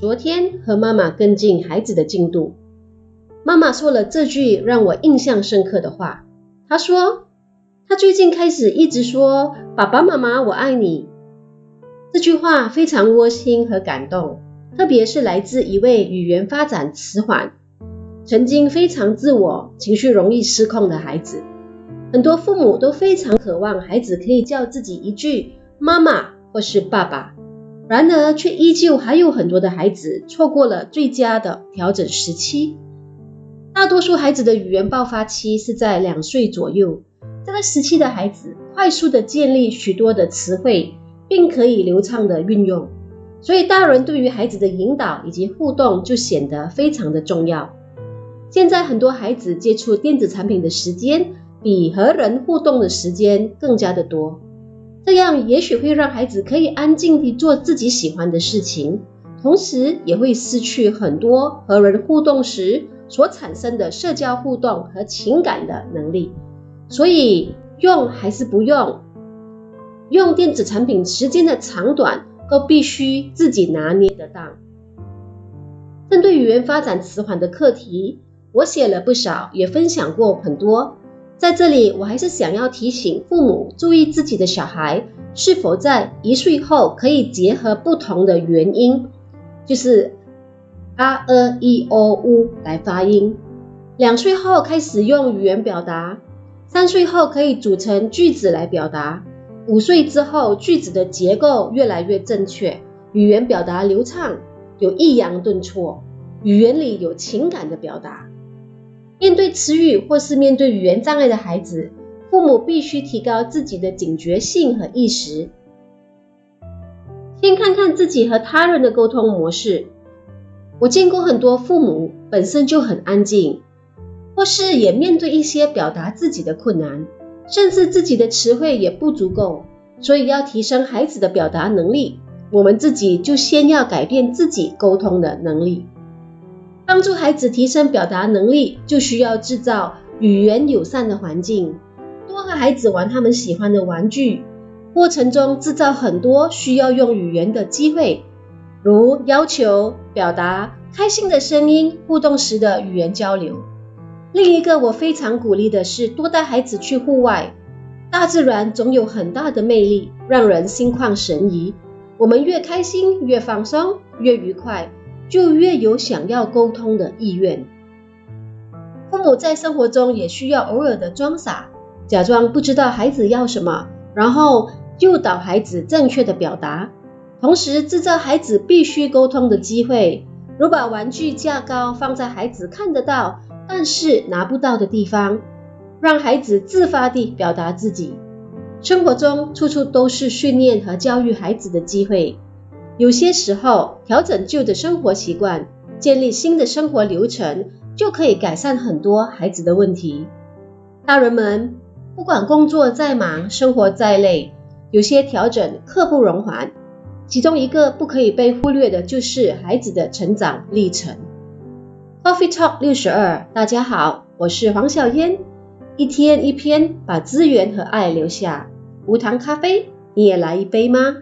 昨天和妈妈跟进孩子的进度，妈妈说了这句让我印象深刻的话。她说，她最近开始一直说“爸爸妈妈，我爱你”。这句话非常窝心和感动，特别是来自一位语言发展迟缓、曾经非常自我、情绪容易失控的孩子。很多父母都非常渴望孩子可以叫自己一句“妈妈”或是“爸爸”，然而却依旧还有很多的孩子错过了最佳的调整时期。大多数孩子的语言爆发期是在两岁左右，这个时期的孩子快速的建立许多的词汇。并可以流畅的运用，所以大人对于孩子的引导以及互动就显得非常的重要。现在很多孩子接触电子产品的时间比和人互动的时间更加的多，这样也许会让孩子可以安静地做自己喜欢的事情，同时也会失去很多和人互动时所产生的社交互动和情感的能力。所以用还是不用？用电子产品时间的长短都必须自己拿捏得当。针对语言发展迟缓的课题，我写了不少，也分享过很多。在这里，我还是想要提醒父母注意自己的小孩是否在一岁后可以结合不同的元音，就是 a、e、i、o、u 来发音。两岁后开始用语言表达，三岁后可以组成句子来表达。五岁之后，句子的结构越来越正确，语言表达流畅，有抑扬顿挫，语言里有情感的表达。面对词语或是面对语言障碍的孩子，父母必须提高自己的警觉性和意识。先看看自己和他人的沟通模式。我见过很多父母本身就很安静，或是也面对一些表达自己的困难。甚至自己的词汇也不足够，所以要提升孩子的表达能力，我们自己就先要改变自己沟通的能力。帮助孩子提升表达能力，就需要制造语言友善的环境，多和孩子玩他们喜欢的玩具，过程中制造很多需要用语言的机会，如要求、表达、开心的声音、互动时的语言交流。另一个我非常鼓励的是，多带孩子去户外，大自然总有很大的魅力，让人心旷神怡。我们越开心、越放松、越愉快，就越有想要沟通的意愿。父母在生活中也需要偶尔的装傻，假装不知道孩子要什么，然后诱导孩子正确的表达，同时制造孩子必须沟通的机会，如把玩具架高放在孩子看得到，但是拿不到的地方，让孩子自发地表达自己。生活中处处都是训练和教育孩子的机会。有些时候，调整旧的生活习惯，建立新的生活流程，就可以改善很多孩子的问题。大人们，不管工作再忙，生活再累，有些调整刻不容缓。其中一个不可以被忽略的，就是孩子的成长历程。Coffee Talk 六十二，大家好，我是黄小嫣。一天一篇，把资源和爱留下。无糖咖啡，你也来一杯吗？